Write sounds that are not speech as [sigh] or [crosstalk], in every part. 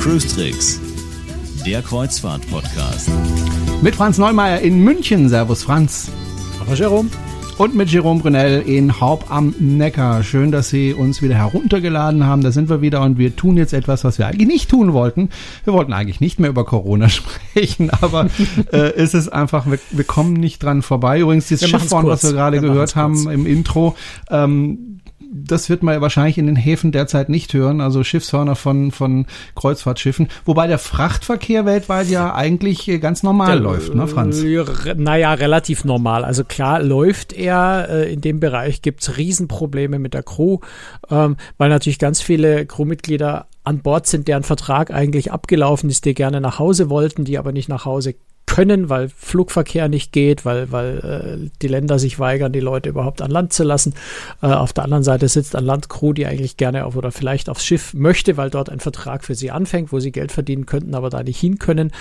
Cruise Tricks, der Kreuzfahrt-Podcast. Mit Franz Neumeier in München. Servus, Franz. Aber Jerome. Und mit Jerome Brunel in Haupt am Neckar. Schön, dass Sie uns wieder heruntergeladen haben. Da sind wir wieder und wir tun jetzt etwas, was wir eigentlich nicht tun wollten. Wir wollten eigentlich nicht mehr über Corona [laughs] sprechen, aber äh, es ist einfach, wir, wir kommen nicht dran vorbei. Übrigens, dieses Schifffahren, was wir gerade gehört haben im Intro, ähm, das wird man wahrscheinlich in den Häfen derzeit nicht hören, also Schiffshörner von, von Kreuzfahrtschiffen. Wobei der Frachtverkehr weltweit ja eigentlich ganz normal der, läuft, ne, Franz? Äh, naja, relativ normal. Also klar läuft er. Äh, in dem Bereich gibt's Riesenprobleme mit der Crew, ähm, weil natürlich ganz viele Crewmitglieder an Bord sind, deren Vertrag eigentlich abgelaufen ist, die gerne nach Hause wollten, die aber nicht nach Hause können, weil Flugverkehr nicht geht, weil, weil äh, die Länder sich weigern, die Leute überhaupt an Land zu lassen. Äh, auf der anderen Seite sitzt ein Landcrew, die eigentlich gerne auf oder vielleicht aufs Schiff möchte, weil dort ein Vertrag für sie anfängt, wo sie Geld verdienen könnten, aber da nicht hin können.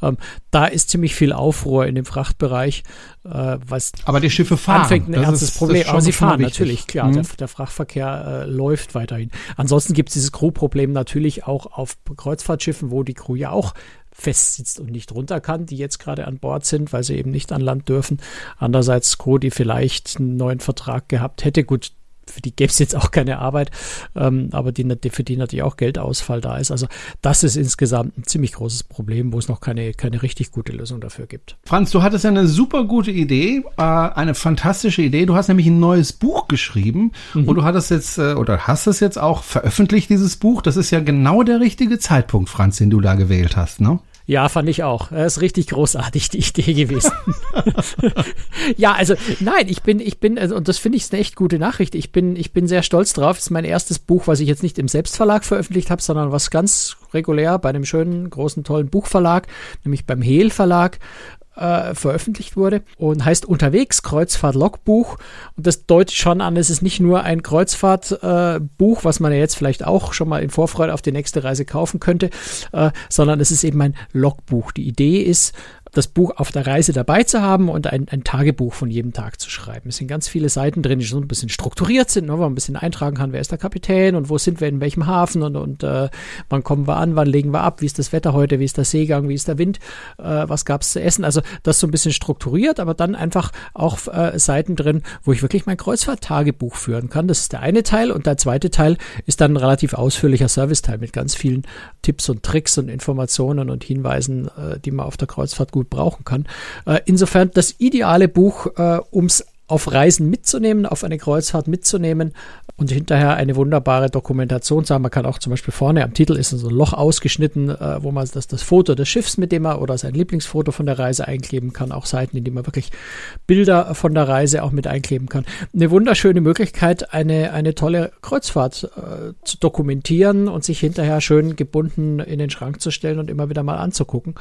Ähm, da ist ziemlich viel Aufruhr in dem Frachtbereich, äh, was aber die Schiffe fahren. Anfängt ein das ernstes ist, Problem. aber sie fahren natürlich, klar. Mhm. Der, der, Frachtverkehr äh, läuft weiterhin. Ansonsten gibt es dieses Crew-Problem natürlich auch auf Kreuzfahrtschiffen, wo die Crew ja auch festsitzt und nicht runter kann, die jetzt gerade an Bord sind, weil sie eben nicht an Land dürfen. Andererseits Co, die vielleicht einen neuen Vertrag gehabt hätte. Gut, für die gäbe es jetzt auch keine Arbeit, ähm, aber die, für die natürlich auch Geldausfall da ist. Also das ist insgesamt ein ziemlich großes Problem, wo es noch keine, keine richtig gute Lösung dafür gibt. Franz, du hattest ja eine super gute Idee, äh, eine fantastische Idee. Du hast nämlich ein neues Buch geschrieben mhm. und du hattest jetzt äh, oder hast es jetzt auch veröffentlicht, dieses Buch. Das ist ja genau der richtige Zeitpunkt, Franz, den du da gewählt hast, ne? Ja, fand ich auch. Das ist richtig großartig, die Idee gewesen. [laughs] ja, also nein, ich bin, ich bin, also, und das finde ich eine echt gute Nachricht. Ich bin, ich bin sehr stolz drauf. Das ist mein erstes Buch, was ich jetzt nicht im Selbstverlag veröffentlicht habe, sondern was ganz regulär bei einem schönen, großen, tollen Buchverlag, nämlich beim Hehl Verlag äh, veröffentlicht wurde und heißt Unterwegs Kreuzfahrt Logbuch. Und das deutet schon an, es ist nicht nur ein Kreuzfahrtbuch, äh, was man ja jetzt vielleicht auch schon mal in Vorfreude auf die nächste Reise kaufen könnte, äh, sondern es ist eben ein Logbuch. Die Idee ist, das Buch auf der Reise dabei zu haben und ein, ein Tagebuch von jedem Tag zu schreiben. Es sind ganz viele Seiten drin, die so ein bisschen strukturiert sind, ne, wo man ein bisschen eintragen kann, wer ist der Kapitän und wo sind wir in welchem Hafen und, und äh, wann kommen wir an, wann legen wir ab, wie ist das Wetter heute, wie ist der Seegang, wie ist der Wind, äh, was gab es zu essen. Also das so ein bisschen strukturiert, aber dann einfach auch äh, Seiten drin, wo ich wirklich mein Kreuzfahrt-Tagebuch führen kann. Das ist der eine Teil und der zweite Teil ist dann ein relativ ausführlicher Serviceteil mit ganz vielen Tipps und Tricks und Informationen und Hinweisen, äh, die man auf der Kreuzfahrt gut brauchen kann. Äh, insofern das ideale Buch, äh, ums auf Reisen mitzunehmen, auf eine Kreuzfahrt mitzunehmen und hinterher eine wunderbare Dokumentation zu haben. Man kann auch zum Beispiel vorne am Titel ist so ein Loch ausgeschnitten, äh, wo man das, das Foto des Schiffs, mit dem man oder sein Lieblingsfoto von der Reise einkleben kann. Auch Seiten, in denen man wirklich Bilder von der Reise auch mit einkleben kann. Eine wunderschöne Möglichkeit, eine, eine tolle Kreuzfahrt äh, zu dokumentieren und sich hinterher schön gebunden in den Schrank zu stellen und immer wieder mal anzugucken.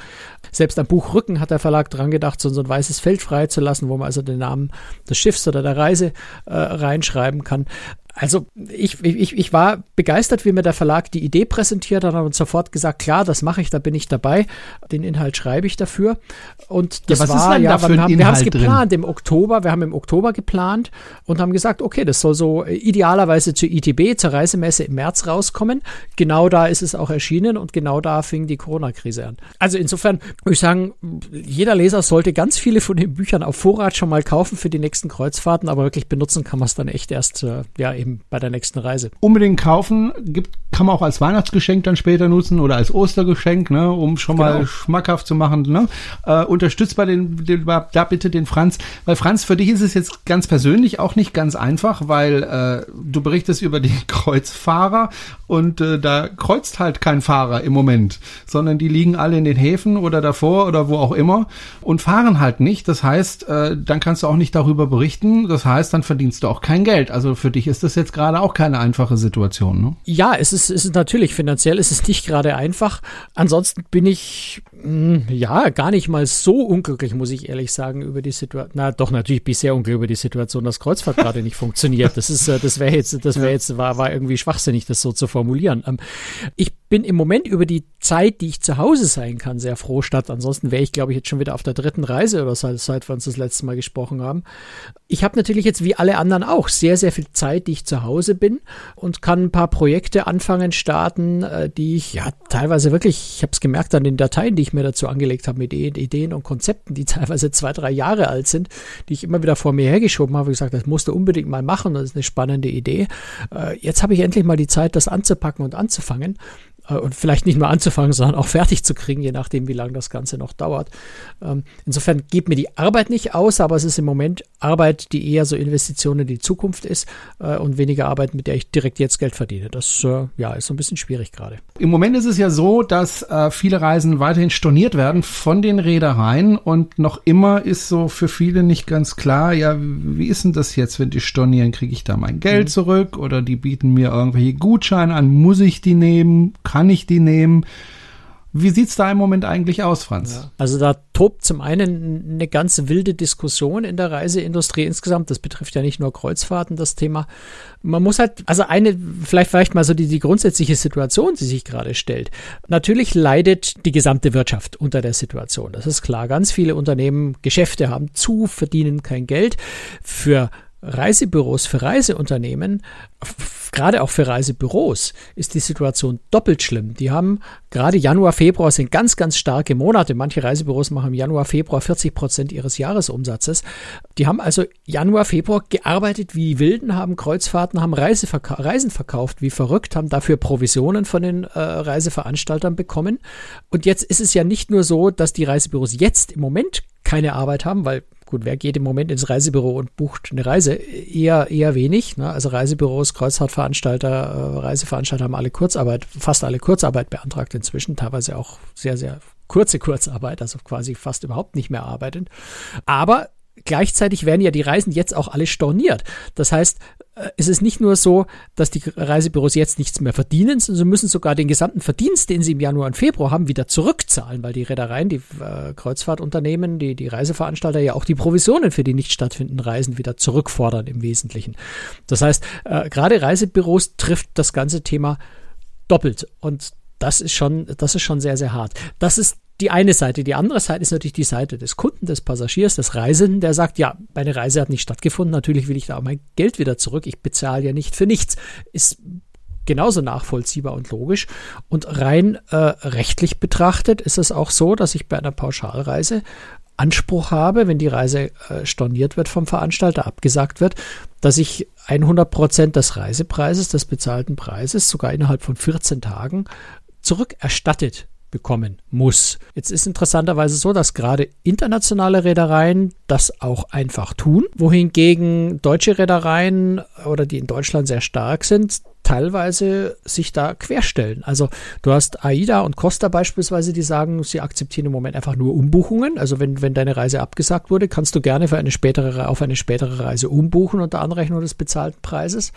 Selbst am Buchrücken hat der Verlag dran gedacht, so, ein weißes Feld frei zu lassen, wo man also den Namen des Schiffs oder der Reise äh, reinschreiben kann. Also ich, ich, ich war begeistert, wie mir der Verlag die Idee präsentiert hat und sofort gesagt, klar, das mache ich, da bin ich dabei. Den Inhalt schreibe ich dafür. Und das ja, war, ja, wir haben, wir haben es geplant drin? im Oktober, wir haben im Oktober geplant und haben gesagt, okay, das soll so idealerweise zur ITB, zur Reisemesse im März rauskommen. Genau da ist es auch erschienen und genau da fing die Corona-Krise an. Also insofern würde ich sagen, jeder Leser sollte ganz viele von den Büchern auf Vorrat schon mal kaufen für die nächsten Kreuzfahrten, aber wirklich benutzen kann man es dann echt erst, äh, ja, eben eben bei der nächsten Reise. Unbedingt kaufen, gibt, kann man auch als Weihnachtsgeschenk dann später nutzen oder als Ostergeschenk, ne, um schon genau. mal schmackhaft zu machen. Ne? Äh, unterstützt bei den, den, da bitte den Franz, weil Franz, für dich ist es jetzt ganz persönlich auch nicht ganz einfach, weil äh, du berichtest über die [laughs] Kreuzfahrer und äh, da kreuzt halt kein Fahrer im Moment, sondern die liegen alle in den Häfen oder davor oder wo auch immer und fahren halt nicht. Das heißt, äh, dann kannst du auch nicht darüber berichten. Das heißt, dann verdienst du auch kein Geld. Also für dich ist das jetzt gerade auch keine einfache Situation. Ne? Ja, es ist, es ist natürlich finanziell ist es nicht gerade einfach. Ansonsten bin ich ja gar nicht mal so unglücklich, muss ich ehrlich sagen, über die Situation. Na, doch natürlich bin ich sehr unglücklich über die Situation, dass Kreuzfahrt gerade nicht [laughs] funktioniert. Das ist, äh, das wäre jetzt, das wäre jetzt war, war irgendwie schwachsinnig, das so zu formulieren. Ähm, ich bin im Moment über die Zeit, die ich zu Hause sein kann, sehr froh statt. Ansonsten wäre ich, glaube ich, jetzt schon wieder auf der dritten Reise oder seit, seit wir uns das letzte Mal gesprochen haben. Ich habe natürlich jetzt wie alle anderen auch sehr, sehr viel Zeit, die ich zu Hause bin und kann ein paar Projekte anfangen, starten, äh, die ich ja teilweise wirklich, ich habe es gemerkt an den Dateien, die ich mir dazu angelegt habe mit Ideen und Konzepten, die [laughs] teilweise zwei, drei Jahre alt sind, die ich immer wieder vor mir hergeschoben habe und gesagt, das musst du unbedingt mal machen, das ist eine spannende Idee. Äh, jetzt habe ich endlich mal die Zeit, das anzupacken und anzufangen. Äh, und vielleicht nicht nur anzufangen, sondern auch fertig zu kriegen, je nachdem, wie lange das Ganze noch dauert. Ähm, insofern geht mir die Arbeit nicht aus, aber es ist im Moment Arbeit, die eher so Investition in die Zukunft ist äh, und weniger Arbeit, mit der ich direkt jetzt Geld verdiene. Das äh, ja, ist so ein bisschen schwierig gerade. Im Moment ist es ja so, dass viele Reisen weiterhin storniert werden von den Reedereien und noch immer ist so für viele nicht ganz klar, ja, wie ist denn das jetzt, wenn die stornieren, kriege ich da mein Geld mhm. zurück oder die bieten mir irgendwelche Gutscheine an, muss ich die nehmen? Kann kann ich die nehmen? Wie sieht es da im Moment eigentlich aus, Franz? Ja, also da tobt zum einen eine ganz wilde Diskussion in der Reiseindustrie insgesamt. Das betrifft ja nicht nur Kreuzfahrten, das Thema. Man muss halt, also eine, vielleicht vielleicht mal so die, die grundsätzliche Situation, die sich gerade stellt. Natürlich leidet die gesamte Wirtschaft unter der Situation. Das ist klar. Ganz viele Unternehmen, Geschäfte haben zu, verdienen kein Geld. Für Reisebüros, für Reiseunternehmen, gerade auch für Reisebüros, ist die Situation doppelt schlimm. Die haben gerade Januar, Februar sind ganz, ganz starke Monate. Manche Reisebüros machen im Januar, Februar 40 Prozent ihres Jahresumsatzes. Die haben also Januar, Februar gearbeitet wie Wilden, haben Kreuzfahrten, haben Reise verka Reisen verkauft wie verrückt, haben dafür Provisionen von den äh, Reiseveranstaltern bekommen. Und jetzt ist es ja nicht nur so, dass die Reisebüros jetzt im Moment keine Arbeit haben, weil gut, wer geht im Moment ins Reisebüro und bucht eine Reise? Eher, eher wenig. Ne? Also Reisebüros, Kreuzfahrtveranstalter, äh, Reiseveranstalter haben alle Kurzarbeit, fast alle Kurzarbeit beantragt inzwischen, teilweise auch sehr, sehr kurze Kurzarbeit, also quasi fast überhaupt nicht mehr arbeitend. Aber gleichzeitig werden ja die Reisen jetzt auch alle storniert. Das heißt, es ist nicht nur so, dass die Reisebüros jetzt nichts mehr verdienen, sondern sie müssen sogar den gesamten Verdienst, den sie im Januar und Februar haben, wieder zurückzahlen, weil die Reedereien, die äh, Kreuzfahrtunternehmen, die, die Reiseveranstalter ja auch die Provisionen für die nicht stattfindenden Reisen wieder zurückfordern im Wesentlichen. Das heißt, äh, gerade Reisebüros trifft das ganze Thema doppelt und das ist schon, das ist schon sehr, sehr hart. Das ist die eine Seite. Die andere Seite ist natürlich die Seite des Kunden, des Passagiers, des Reisenden, der sagt, ja, meine Reise hat nicht stattgefunden, natürlich will ich da auch mein Geld wieder zurück. Ich bezahle ja nicht für nichts. Ist genauso nachvollziehbar und logisch. Und rein äh, rechtlich betrachtet ist es auch so, dass ich bei einer Pauschalreise Anspruch habe, wenn die Reise äh, storniert wird vom Veranstalter, abgesagt wird, dass ich 100 Prozent des Reisepreises, des bezahlten Preises, sogar innerhalb von 14 Tagen zurückerstattet bekommen muss. Jetzt ist interessanterweise so, dass gerade internationale Reedereien das auch einfach tun, wohingegen deutsche Reedereien oder die in Deutschland sehr stark sind, teilweise sich da querstellen. Also du hast AIDA und Costa beispielsweise, die sagen, sie akzeptieren im Moment einfach nur Umbuchungen. Also wenn, wenn deine Reise abgesagt wurde, kannst du gerne für eine spätere, auf eine spätere Reise umbuchen unter Anrechnung des bezahlten Preises.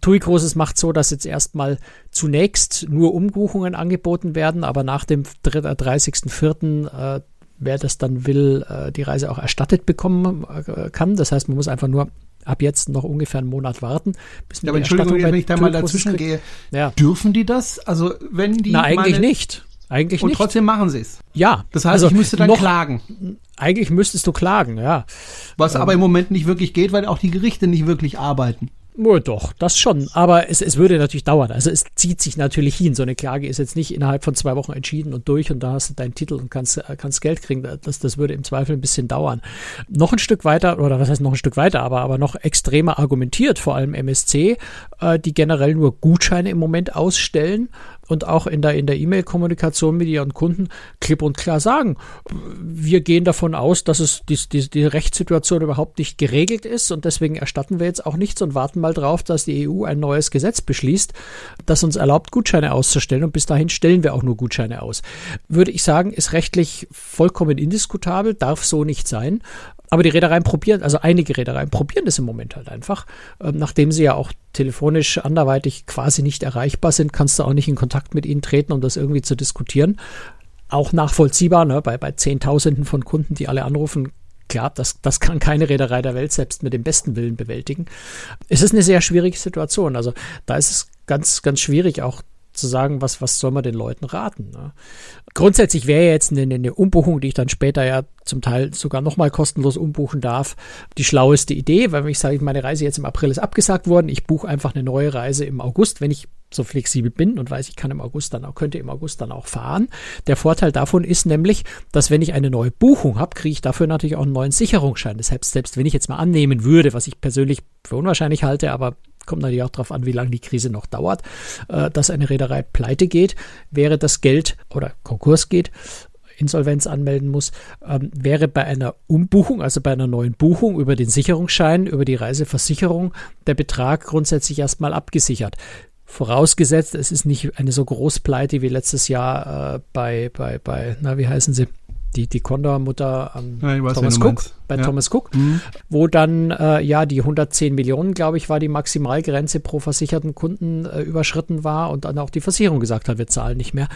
TUI Großes macht so, dass jetzt erstmal zunächst nur Umbuchungen angeboten werden, aber nach dem 30.04. Äh, wer das dann will, äh, die Reise auch erstattet bekommen äh, kann. Das heißt, man muss einfach nur ab jetzt noch ungefähr einen Monat warten. Bis ja, aber Entschuldigung, wenn ich da mal dazwischen gehe, ja. dürfen die das? Also wenn die Na, eigentlich nicht. Eigentlich und nicht. trotzdem machen sie es. Ja. Das heißt, also ich müsste dann noch, klagen. Eigentlich müsstest du klagen, ja. Was ähm, aber im Moment nicht wirklich geht, weil auch die Gerichte nicht wirklich arbeiten. Oh, doch, das schon. Aber es, es würde natürlich dauern. Also es zieht sich natürlich hin. So eine Klage ist jetzt nicht innerhalb von zwei Wochen entschieden und durch und da hast du deinen Titel und kannst, äh, kannst Geld kriegen. Das, das würde im Zweifel ein bisschen dauern. Noch ein Stück weiter, oder was heißt noch ein Stück weiter, aber, aber noch extremer argumentiert, vor allem MSC, äh, die generell nur Gutscheine im Moment ausstellen und auch in der in der E-Mail-Kommunikation mit ihren Kunden klipp und klar sagen, wir gehen davon aus, dass es die, die, die Rechtssituation überhaupt nicht geregelt ist und deswegen erstatten wir jetzt auch nichts und warten mal drauf, dass die EU ein neues Gesetz beschließt, das uns erlaubt, Gutscheine auszustellen und bis dahin stellen wir auch nur Gutscheine aus. Würde ich sagen, ist rechtlich vollkommen indiskutabel, darf so nicht sein. Aber die Reedereien probieren, also einige Reedereien probieren das im Moment halt einfach. Ähm, nachdem sie ja auch telefonisch anderweitig quasi nicht erreichbar sind, kannst du auch nicht in Kontakt mit ihnen treten, um das irgendwie zu diskutieren. Auch nachvollziehbar, ne? bei, bei Zehntausenden von Kunden, die alle anrufen, klar, das, das kann keine Reederei der Welt selbst mit dem besten Willen bewältigen. Es ist eine sehr schwierige Situation. Also da ist es ganz, ganz schwierig, auch zu sagen, was, was soll man den Leuten raten? Ne? Grundsätzlich wäre jetzt eine, eine Umbuchung, die ich dann später ja zum Teil sogar nochmal kostenlos umbuchen darf, die schlaueste Idee, weil wenn ich sage, meine Reise jetzt im April ist abgesagt worden, ich buche einfach eine neue Reise im August, wenn ich so flexibel bin und weiß, ich kann im August dann auch, könnte im August dann auch fahren. Der Vorteil davon ist nämlich, dass wenn ich eine neue Buchung habe, kriege ich dafür natürlich auch einen neuen Sicherungsschein. Deshalb, selbst wenn ich jetzt mal annehmen würde, was ich persönlich für unwahrscheinlich halte, aber kommt natürlich auch darauf an, wie lange die Krise noch dauert, äh, dass eine Reederei pleite geht, wäre das Geld oder Konkurs geht, Insolvenz anmelden muss, ähm, wäre bei einer Umbuchung, also bei einer neuen Buchung über den Sicherungsschein, über die Reiseversicherung, der Betrag grundsätzlich erstmal abgesichert. Vorausgesetzt, es ist nicht eine so groß Pleite wie letztes Jahr äh, bei, bei, bei, na, wie heißen sie? Die, die Condor-Mutter ähm, ja, Thomas Cook, bei ja. Thomas Cook, mhm. wo dann äh, ja die 110 Millionen, glaube ich, war die Maximalgrenze pro versicherten Kunden äh, überschritten war und dann auch die Versicherung gesagt hat, wir zahlen nicht mehr.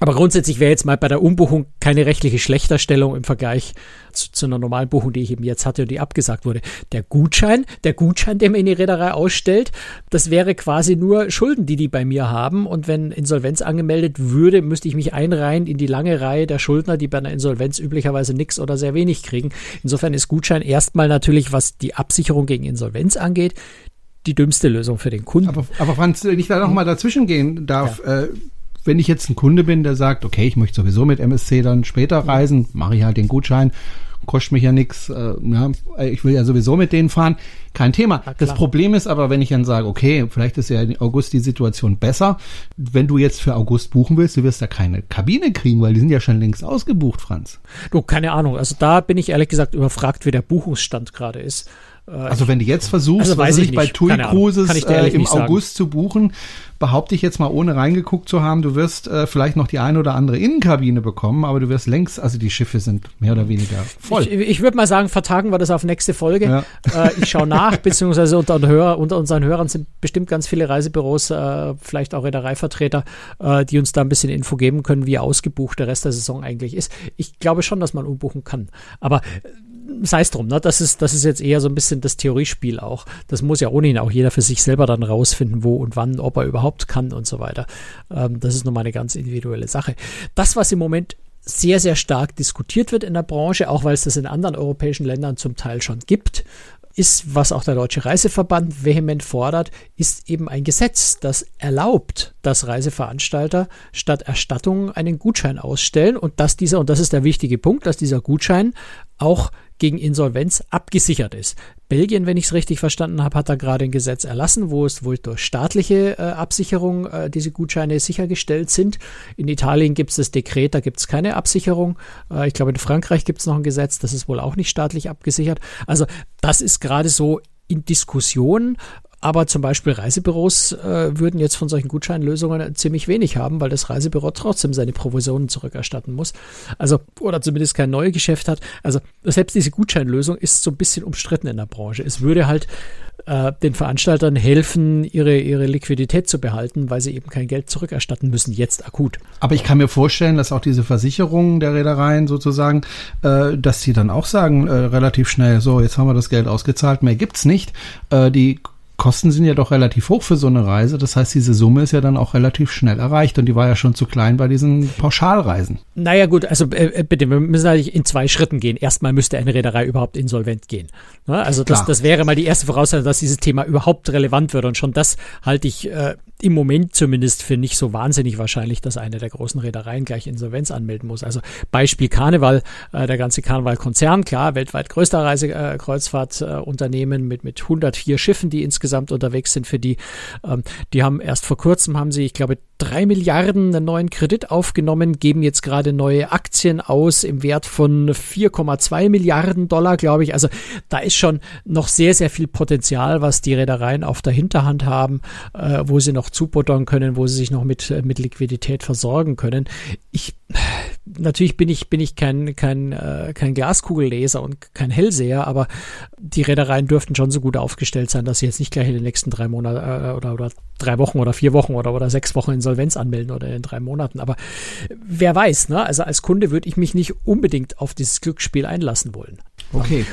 Aber grundsätzlich wäre jetzt mal bei der Umbuchung keine rechtliche Schlechterstellung im Vergleich zu, zu, einer normalen Buchung, die ich eben jetzt hatte und die abgesagt wurde. Der Gutschein, der Gutschein, den man in die Reederei ausstellt, das wäre quasi nur Schulden, die die bei mir haben. Und wenn Insolvenz angemeldet würde, müsste ich mich einreihen in die lange Reihe der Schuldner, die bei einer Insolvenz üblicherweise nichts oder sehr wenig kriegen. Insofern ist Gutschein erstmal natürlich, was die Absicherung gegen Insolvenz angeht, die dümmste Lösung für den Kunden. Aber, aber Franz, wenn ich da nochmal dazwischen gehen darf, ja. äh, wenn ich jetzt ein Kunde bin, der sagt, okay, ich möchte sowieso mit MSC dann später reisen, mache ich halt den Gutschein, kostet mich ja nichts, äh, ja, ich will ja sowieso mit denen fahren, kein Thema. Das Problem ist aber, wenn ich dann sage, okay, vielleicht ist ja in August die Situation besser, wenn du jetzt für August buchen willst, du wirst da keine Kabine kriegen, weil die sind ja schon längst ausgebucht, Franz. Du, keine Ahnung, also da bin ich ehrlich gesagt überfragt, wie der Buchungsstand gerade ist. Äh, also wenn du jetzt versuchst, also weiß ich nicht, bei TUI Cruises äh, im August zu buchen, behaupte ich jetzt mal, ohne reingeguckt zu haben, du wirst äh, vielleicht noch die eine oder andere Innenkabine bekommen, aber du wirst längst, also die Schiffe sind mehr oder weniger voll. Ich, ich würde mal sagen, vertagen wir das auf nächste Folge. Ja. Äh, ich schaue nach, [laughs] beziehungsweise unter, Hörer, unter, unseren Hörern sind bestimmt ganz viele Reisebüros, äh, vielleicht auch Reedereivertreter, äh, die uns da ein bisschen Info geben können, wie ausgebucht der Rest der Saison eigentlich ist. Ich glaube schon, dass man umbuchen kann. Aber sei es drum, ne? das, ist, das ist jetzt eher so ein bisschen das Theoriespiel auch. Das muss ja ohnehin auch jeder für sich selber dann rausfinden, wo und wann, ob er überhaupt kann und so weiter. Ähm, das ist nochmal eine ganz individuelle Sache. Das, was im Moment sehr, sehr stark diskutiert wird in der Branche, auch weil es das in anderen europäischen Ländern zum Teil schon gibt, ist, was auch der Deutsche Reiseverband vehement fordert, ist eben ein Gesetz, das erlaubt, dass Reiseveranstalter statt Erstattung einen Gutschein ausstellen und dass dieser, und das ist der wichtige Punkt, dass dieser Gutschein auch gegen Insolvenz abgesichert ist. Belgien, wenn ich es richtig verstanden habe, hat da gerade ein Gesetz erlassen, wo es wohl durch staatliche äh, Absicherung äh, diese Gutscheine sichergestellt sind. In Italien gibt es das Dekret, da gibt es keine Absicherung. Äh, ich glaube, in Frankreich gibt es noch ein Gesetz, das ist wohl auch nicht staatlich abgesichert. Also das ist gerade so in Diskussion. Aber zum Beispiel Reisebüros äh, würden jetzt von solchen Gutscheinlösungen ziemlich wenig haben, weil das Reisebüro trotzdem seine Provisionen zurückerstatten muss. Also, oder zumindest kein neues Geschäft hat. Also, selbst diese Gutscheinlösung ist so ein bisschen umstritten in der Branche. Es würde halt äh, den Veranstaltern helfen, ihre, ihre Liquidität zu behalten, weil sie eben kein Geld zurückerstatten müssen, jetzt akut. Aber ich kann mir vorstellen, dass auch diese Versicherungen der Reedereien sozusagen, äh, dass sie dann auch sagen, äh, relativ schnell, so, jetzt haben wir das Geld ausgezahlt, mehr gibt's nicht. Äh, die Kosten sind ja doch relativ hoch für so eine Reise. Das heißt, diese Summe ist ja dann auch relativ schnell erreicht und die war ja schon zu klein bei diesen Pauschalreisen. Naja gut, also äh, bitte, wir müssen natürlich in zwei Schritten gehen. Erstmal müsste eine Reederei überhaupt insolvent gehen. Ne? Also das, das wäre mal die erste Voraussetzung, dass dieses Thema überhaupt relevant wird. Und schon das halte ich äh, im Moment zumindest für nicht so wahnsinnig wahrscheinlich, dass eine der großen Reedereien gleich Insolvenz anmelden muss. Also Beispiel Karneval, äh, der ganze Karneval-Konzern, klar, weltweit größter Reisekreuzfahrtunternehmen äh, mit, mit 104 Schiffen, die insgesamt unterwegs sind für die. Ähm, die haben erst vor kurzem, haben sie, ich glaube, drei Milliarden einen neuen Kredit aufgenommen, geben jetzt gerade neue Aktien aus im Wert von 4,2 Milliarden Dollar, glaube ich. Also da ist schon noch sehr, sehr viel Potenzial, was die Reedereien auf der Hinterhand haben, äh, wo sie noch noch zubuttern können, wo sie sich noch mit, äh, mit Liquidität versorgen können. Ich, natürlich bin ich, bin ich kein, kein, äh, kein Glaskugelleser und kein Hellseher, aber die Reedereien dürften schon so gut aufgestellt sein, dass sie jetzt nicht gleich in den nächsten drei Monaten äh, oder, oder drei Wochen oder vier Wochen oder, oder sechs Wochen Insolvenz anmelden oder in drei Monaten. Aber wer weiß, ne? Also als Kunde würde ich mich nicht unbedingt auf dieses Glücksspiel einlassen wollen. Okay.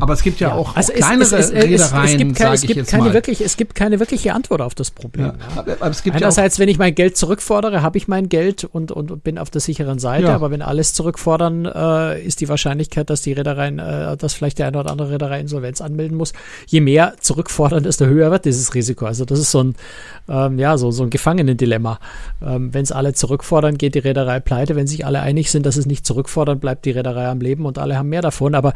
Aber es gibt ja, ja. auch, also kleinere es, es, es, Reedereien, es, gibt, keine, es gibt keine mal. wirklich, es gibt keine wirkliche Antwort auf das Problem. Ja. Aber, aber es gibt Einerseits, ja wenn ich mein Geld zurückfordere, habe ich mein Geld und, und, und bin auf der sicheren Seite. Ja. Aber wenn alles zurückfordern, äh, ist die Wahrscheinlichkeit, dass die Reedereien, äh, dass vielleicht der eine oder andere Reederei Insolvenz anmelden muss. Je mehr zurückfordern, desto höher wird dieses Risiko. Also das ist so ein, ähm, ja, so, so ein Gefangenendilemma. Ähm, wenn es alle zurückfordern, geht die Reederei pleite. Wenn sich alle einig sind, dass es nicht zurückfordern, bleibt die Reederei am Leben und alle haben mehr davon. Aber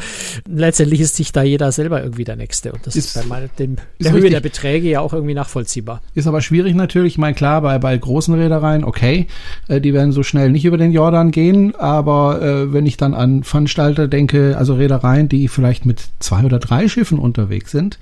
letztendlich ist sich da jeder selber irgendwie der Nächste. Und das ist, ist bei meinem, dem, der Höhe der Beträge ja auch irgendwie nachvollziehbar. Ist aber schwierig natürlich. Ich meine, klar, bei, bei großen Reedereien, okay, äh, die werden so schnell nicht über den Jordan gehen. Aber äh, wenn ich dann an Veranstalter denke, also Reedereien, die vielleicht mit zwei oder drei Schiffen unterwegs sind,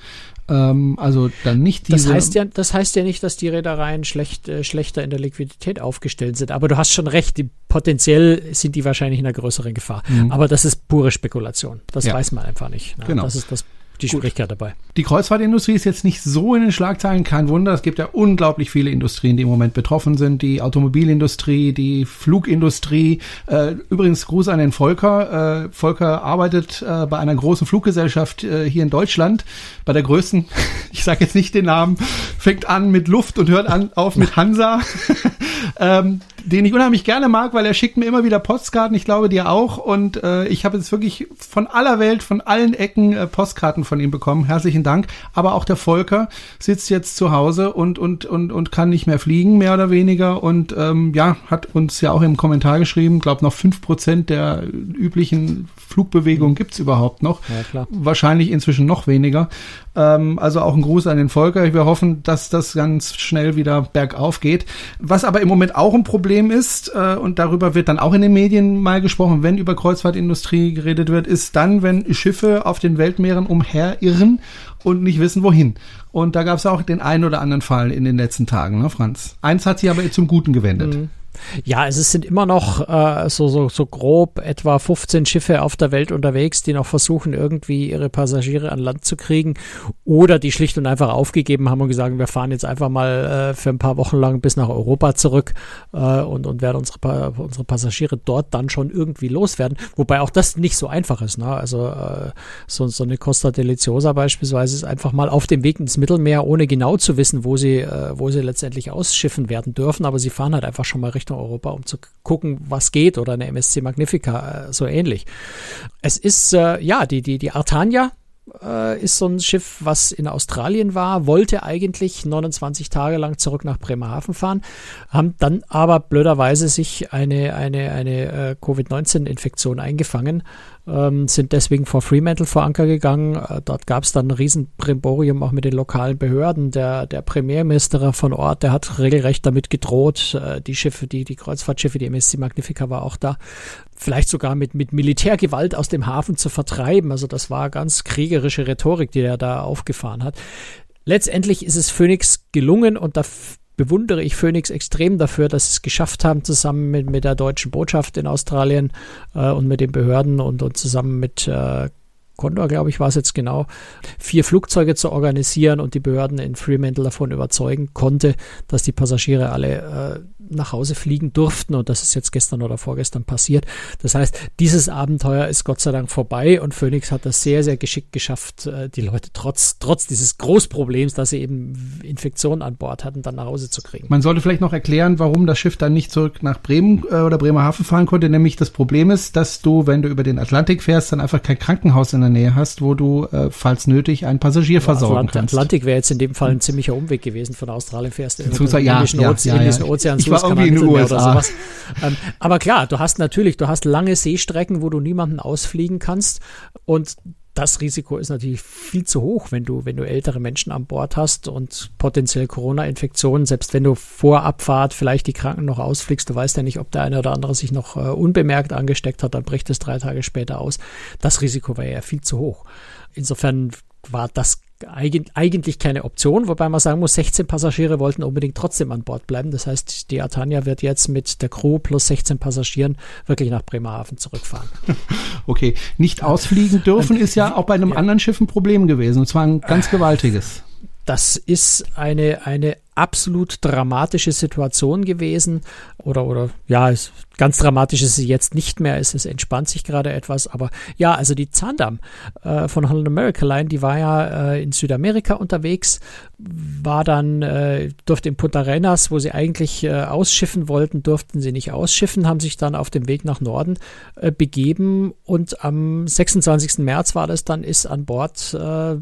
ähm, also dann nicht diese. Das heißt ja, das heißt ja nicht, dass die Reedereien schlecht, äh, schlechter in der Liquidität aufgestellt sind. Aber du hast schon recht, die, potenziell sind die wahrscheinlich in einer größeren Gefahr. Mhm. Aber das ist pure Spekulation. Das ja. weiß man einfach nicht. Ne? Genau. Das ist das die Schwierigkeit dabei. Die Kreuzfahrtindustrie ist jetzt nicht so in den Schlagzeilen, kein Wunder. Es gibt ja unglaublich viele Industrien, die im Moment betroffen sind. Die Automobilindustrie, die Flugindustrie. Äh, übrigens Gruß an den Volker. Äh, Volker arbeitet äh, bei einer großen Fluggesellschaft äh, hier in Deutschland, bei der größten, [laughs] ich sage jetzt nicht den Namen, fängt an mit Luft und hört an auf mit Hansa. [laughs] ähm, den ich unheimlich gerne mag, weil er schickt mir immer wieder Postkarten, ich glaube dir auch. Und äh, ich habe jetzt wirklich von aller Welt, von allen Ecken äh, Postkarten von ihm bekommen. Herzlichen Dank. Aber auch der Volker sitzt jetzt zu Hause und, und, und, und kann nicht mehr fliegen, mehr oder weniger. Und ähm, ja, hat uns ja auch im Kommentar geschrieben, glaube noch fünf Prozent der üblichen Flugbewegungen gibt's überhaupt noch. Ja, klar. Wahrscheinlich inzwischen noch weniger. Ähm, also auch ein Gruß an den Volker. Wir hoffen, dass das ganz schnell wieder bergauf geht. Was aber im Moment auch ein Problem ist, äh, und darüber wird dann auch in den Medien mal gesprochen, wenn über Kreuzfahrtindustrie geredet wird, ist dann, wenn Schiffe auf den Weltmeeren umherirren und nicht wissen, wohin. Und da gab es auch den einen oder anderen Fall in den letzten Tagen, ne, Franz? Eins hat sich aber zum Guten gewendet. Mhm. Ja, es sind immer noch äh, so, so, so grob etwa 15 Schiffe auf der Welt unterwegs, die noch versuchen, irgendwie ihre Passagiere an Land zu kriegen oder die schlicht und einfach aufgegeben haben und gesagt, wir fahren jetzt einfach mal äh, für ein paar Wochen lang bis nach Europa zurück äh, und, und werden unsere, unsere Passagiere dort dann schon irgendwie loswerden. Wobei auch das nicht so einfach ist. Ne? Also äh, so, so eine Costa Deliciosa beispielsweise ist einfach mal auf dem Weg ins Mittelmeer, ohne genau zu wissen, wo sie, äh, wo sie letztendlich ausschiffen werden dürfen, aber sie fahren halt einfach schon mal Richtung Europa, um zu gucken, was geht, oder eine MSC Magnifica, äh, so ähnlich. Es ist, äh, ja, die, die, die Artania, äh, ist so ein Schiff, was in Australien war, wollte eigentlich 29 Tage lang zurück nach Bremerhaven fahren, haben dann aber blöderweise sich eine, eine, eine äh, Covid-19-Infektion eingefangen ähm, sind deswegen vor Fremantle vor Anker gegangen. Äh, dort gab es dann ein Riesenbrimborium auch mit den lokalen Behörden. Der, der Premierminister von Ort, der hat regelrecht damit gedroht, äh, die Schiffe, die, die Kreuzfahrtschiffe, die MSC Magnifica war auch da, vielleicht sogar mit, mit Militärgewalt aus dem Hafen zu vertreiben. Also das war ganz kriegerische Rhetorik, die er da aufgefahren hat. Letztendlich ist es Phoenix gelungen und da bewundere ich Phoenix extrem dafür, dass sie es geschafft haben, zusammen mit, mit der deutschen Botschaft in Australien äh, und mit den Behörden und, und zusammen mit äh, Condor, glaube ich, war es jetzt genau, vier Flugzeuge zu organisieren und die Behörden in Fremantle davon überzeugen konnte, dass die Passagiere alle äh, nach Hause fliegen durften und das ist jetzt gestern oder vorgestern passiert. Das heißt, dieses Abenteuer ist Gott sei Dank vorbei und Phoenix hat das sehr, sehr geschickt geschafft, äh, die Leute trotz, trotz dieses Großproblems, dass sie eben Infektionen an Bord hatten, dann nach Hause zu kriegen. Man sollte vielleicht noch erklären, warum das Schiff dann nicht zurück nach Bremen äh, oder Bremerhaven fahren konnte, nämlich das Problem ist, dass du, wenn du über den Atlantik fährst, dann einfach kein Krankenhaus in der Nähe hast, wo du, äh, falls nötig, einen Passagier ja, versorgen Atlant kannst. Atlantik wäre jetzt in dem Fall ein ziemlicher Umweg gewesen. Von Australien fährst du in den ja, Indischen, ja, Ozean, ja, ja. Ozean, ich war irgendwie in den USA. Oder sowas. ähm, aber klar, du hast natürlich, du hast lange Seestrecken, wo du niemanden ausfliegen kannst und das Risiko ist natürlich viel zu hoch, wenn du, wenn du ältere Menschen an Bord hast und potenziell Corona-Infektionen, selbst wenn du vor Abfahrt vielleicht die Kranken noch ausfliegst, du weißt ja nicht, ob der eine oder andere sich noch äh, unbemerkt angesteckt hat, dann bricht es drei Tage später aus. Das Risiko wäre ja viel zu hoch. Insofern war das eigentlich keine Option, wobei man sagen muss, 16 Passagiere wollten unbedingt trotzdem an Bord bleiben. Das heißt, die Atania wird jetzt mit der Crew plus 16 Passagieren wirklich nach Bremerhaven zurückfahren. [laughs] Okay, nicht ausfliegen dürfen ist ja auch bei einem ja. anderen Schiff ein Problem gewesen, und zwar ein ganz [laughs] gewaltiges. Das ist eine, eine absolut dramatische Situation gewesen. Oder, oder ja, es, ganz dramatisch ist sie jetzt nicht mehr. Es, es entspannt sich gerade etwas. Aber ja, also die Zahndamm äh, von Holland America Line, die war ja äh, in Südamerika unterwegs, war dann, äh, durfte in Punta Arenas, wo sie eigentlich äh, ausschiffen wollten, durften sie nicht ausschiffen, haben sich dann auf dem Weg nach Norden äh, begeben und am 26. März war das dann, ist an Bord, äh,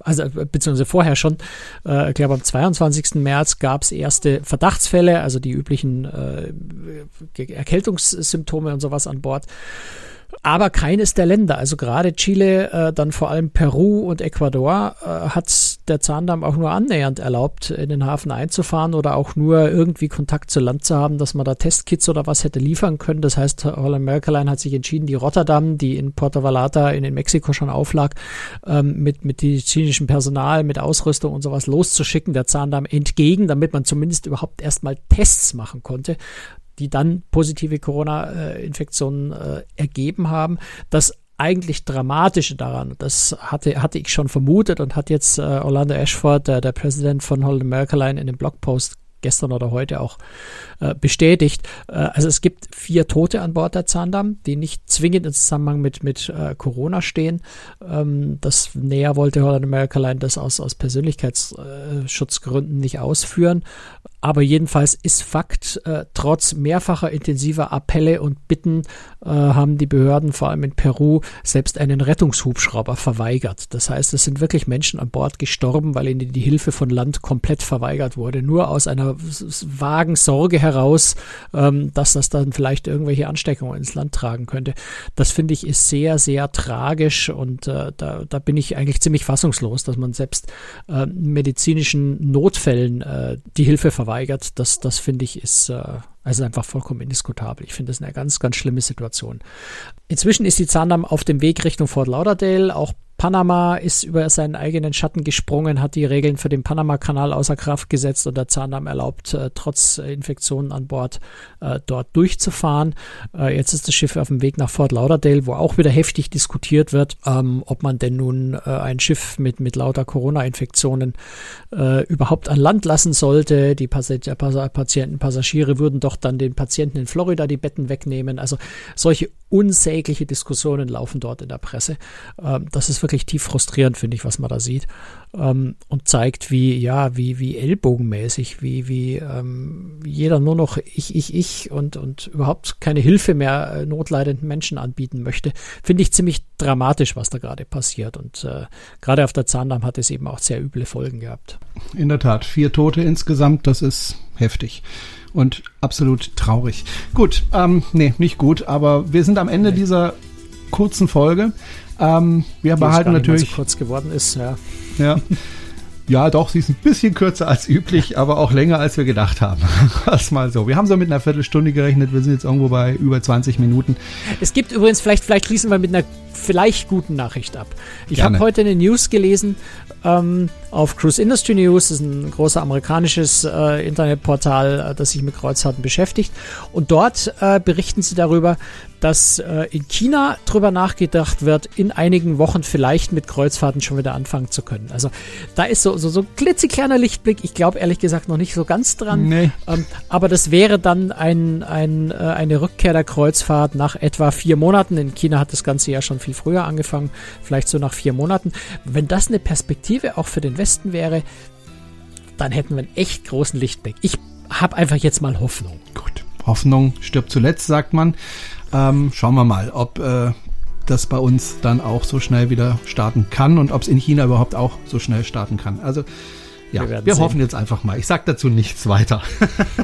also beziehungsweise vorher schon, äh, ich glaube am 22. März gab es erste Verdachtsfälle, also die üblichen äh, Erkältungssymptome und sowas an Bord aber keines der Länder, also gerade Chile, äh, dann vor allem Peru und Ecuador, äh, hat der Zahndamm auch nur annähernd erlaubt, in den Hafen einzufahren oder auch nur irgendwie Kontakt zu Land zu haben, dass man da Testkits oder was hätte liefern können. Das heißt, Holland Merkeline hat sich entschieden, die Rotterdam, die in Puerto Vallarta in, in Mexiko schon auflag, ähm, mit, mit medizinischem Personal, mit Ausrüstung und sowas loszuschicken, der Zahndamm entgegen, damit man zumindest überhaupt erstmal Tests machen konnte die dann positive Corona-Infektionen äh, ergeben haben. Das eigentlich Dramatische daran, das hatte, hatte ich schon vermutet und hat jetzt äh, Orlando Ashford, der, der Präsident von Holland America Line, in dem Blogpost gestern oder heute auch äh, bestätigt. Äh, also es gibt vier Tote an Bord der Zahndamm, die nicht zwingend im Zusammenhang mit, mit äh, Corona stehen. Ähm, das näher wollte Holland America Line das aus, aus Persönlichkeitsschutzgründen nicht ausführen. Aber jedenfalls ist Fakt, äh, trotz mehrfacher intensiver Appelle und Bitten äh, haben die Behörden vor allem in Peru selbst einen Rettungshubschrauber verweigert. Das heißt, es sind wirklich Menschen an Bord gestorben, weil ihnen die Hilfe von Land komplett verweigert wurde. Nur aus einer vagen Sorge heraus, ähm, dass das dann vielleicht irgendwelche Ansteckungen ins Land tragen könnte. Das finde ich ist sehr, sehr tragisch und äh, da, da bin ich eigentlich ziemlich fassungslos, dass man selbst äh, medizinischen Notfällen äh, die Hilfe verweigert verweigert. Das, das finde ich ist äh, also einfach vollkommen indiskutabel. Ich finde das eine ganz, ganz schlimme Situation. Inzwischen ist die Zahndamm auf dem Weg Richtung Fort Lauderdale. Auch Panama ist über seinen eigenen Schatten gesprungen, hat die Regeln für den Panama-Kanal außer Kraft gesetzt und der Zahndamm erlaubt, äh, trotz Infektionen an Bord äh, dort durchzufahren. Äh, jetzt ist das Schiff auf dem Weg nach Fort Lauderdale, wo auch wieder heftig diskutiert wird, ähm, ob man denn nun äh, ein Schiff mit, mit lauter Corona-Infektionen äh, überhaupt an Land lassen sollte. Die Patienten, Passagiere würden doch dann den Patienten in Florida die Betten wegnehmen. Also solche unsägliche Diskussionen laufen dort in der Presse. Ähm, das ist wirklich tief frustrierend, finde ich, was man da sieht. Ähm, und zeigt, wie, ja, wie, wie ellbogenmäßig, wie, wie ähm, jeder nur noch ich, ich, ich und, und überhaupt keine Hilfe mehr äh, notleidenden Menschen anbieten möchte. Finde ich ziemlich dramatisch, was da gerade passiert. Und äh, gerade auf der Zahndarm hat es eben auch sehr üble Folgen gehabt. In der Tat, vier Tote insgesamt, das ist heftig und absolut traurig. Gut, ähm, nee, nicht gut, aber wir sind am Ende nee. dieser kurzen Folge. Ähm, wir Die behalten natürlich. so kurz geworden ist, ja. Ja. Ja, doch, sie ist ein bisschen kürzer als üblich, aber auch länger als wir gedacht haben. [laughs] Das mal so. Wir haben so mit einer Viertelstunde gerechnet, wir sind jetzt irgendwo bei über 20 Minuten. Es gibt übrigens, vielleicht, vielleicht schließen wir mit einer vielleicht guten Nachricht ab. Ich habe heute eine News gelesen ähm, auf Cruise Industry News, das ist ein großes amerikanisches äh, Internetportal, äh, das sich mit Kreuzfahrten beschäftigt. Und dort äh, berichten sie darüber, dass äh, in China drüber nachgedacht wird, in einigen Wochen vielleicht mit Kreuzfahrten schon wieder anfangen zu können. Also da ist so, so, so ein klitzekleiner Lichtblick. Ich glaube ehrlich gesagt noch nicht so ganz dran. Nee. Ähm, aber das wäre dann ein, ein, äh, eine Rückkehr der Kreuzfahrt nach etwa vier Monaten. In China hat das Ganze ja schon viel früher angefangen, vielleicht so nach vier Monaten. Wenn das eine Perspektive auch für den Westen wäre, dann hätten wir einen echt großen Lichtblick. Ich habe einfach jetzt mal Hoffnung. Gut, Hoffnung stirbt zuletzt, sagt man. Ähm, schauen wir mal, ob äh, das bei uns dann auch so schnell wieder starten kann und ob es in China überhaupt auch so schnell starten kann. Also ja, wir, wir hoffen jetzt einfach mal. Ich sage dazu nichts weiter.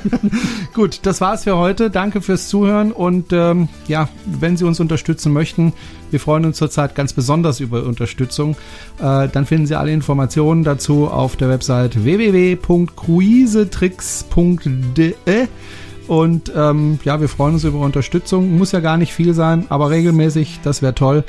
[laughs] Gut, das war's für heute. Danke fürs Zuhören und ähm, ja, wenn Sie uns unterstützen möchten, wir freuen uns zurzeit ganz besonders über Unterstützung. Äh, dann finden Sie alle Informationen dazu auf der Website www.cruisetricks.de. Und ähm, ja, wir freuen uns über Unterstützung. Muss ja gar nicht viel sein, aber regelmäßig, das wäre toll.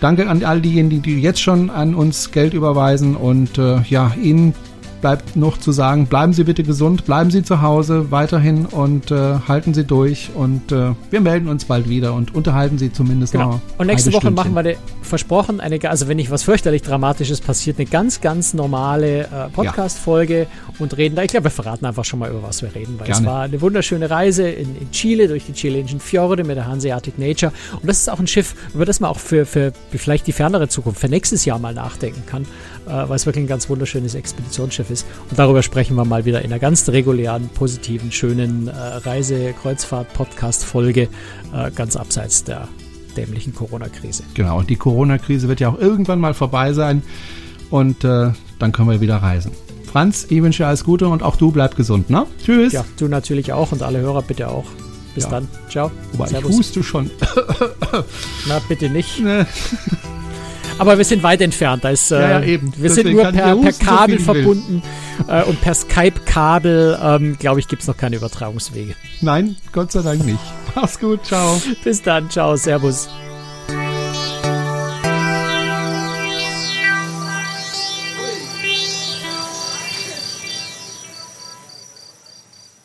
Danke an all diejenigen, die jetzt schon an uns Geld überweisen. Und äh, ja, Ihnen bleibt noch zu sagen, bleiben Sie bitte gesund, bleiben Sie zu Hause weiterhin und äh, halten Sie durch und äh, wir melden uns bald wieder und unterhalten Sie zumindest genau. noch. Und nächste Woche Stündchen. machen wir eine, versprochen, eine, also wenn nicht was fürchterlich Dramatisches passiert, eine ganz, ganz normale äh, Podcast-Folge ja. und reden da. Ich glaube, wir verraten einfach schon mal, über was wir reden, weil Gerne. es war eine wunderschöne Reise in, in Chile durch die chilenischen Fjorde mit der Hanseatic Nature. Und das ist auch ein Schiff, über das man auch für, für vielleicht die fernere Zukunft, für nächstes Jahr mal nachdenken kann, weil es wirklich ein ganz wunderschönes Expeditionsschiff ist. Und darüber sprechen wir mal wieder in einer ganz regulären, positiven, schönen äh, Reise-Kreuzfahrt-Podcast-Folge, äh, ganz abseits der dämlichen Corona-Krise. Genau, und die Corona-Krise wird ja auch irgendwann mal vorbei sein und äh, dann können wir wieder reisen. Franz, ich wünsche dir alles Gute und auch du bleib gesund, ne? Tschüss. Ja, du natürlich auch und alle Hörer bitte auch. Bis ja. dann. Ciao. Wobei, Servus. ich huste schon. Na, bitte nicht. [laughs] Aber wir sind weit entfernt. Da ist, äh, ja, ja, eben. Wir Deswegen sind nur per, per Kabel so verbunden äh, und per Skype-Kabel, ähm, glaube ich, gibt es noch keine Übertragungswege. Nein, Gott sei Dank nicht. Mach's gut, ciao. Bis dann, ciao, servus.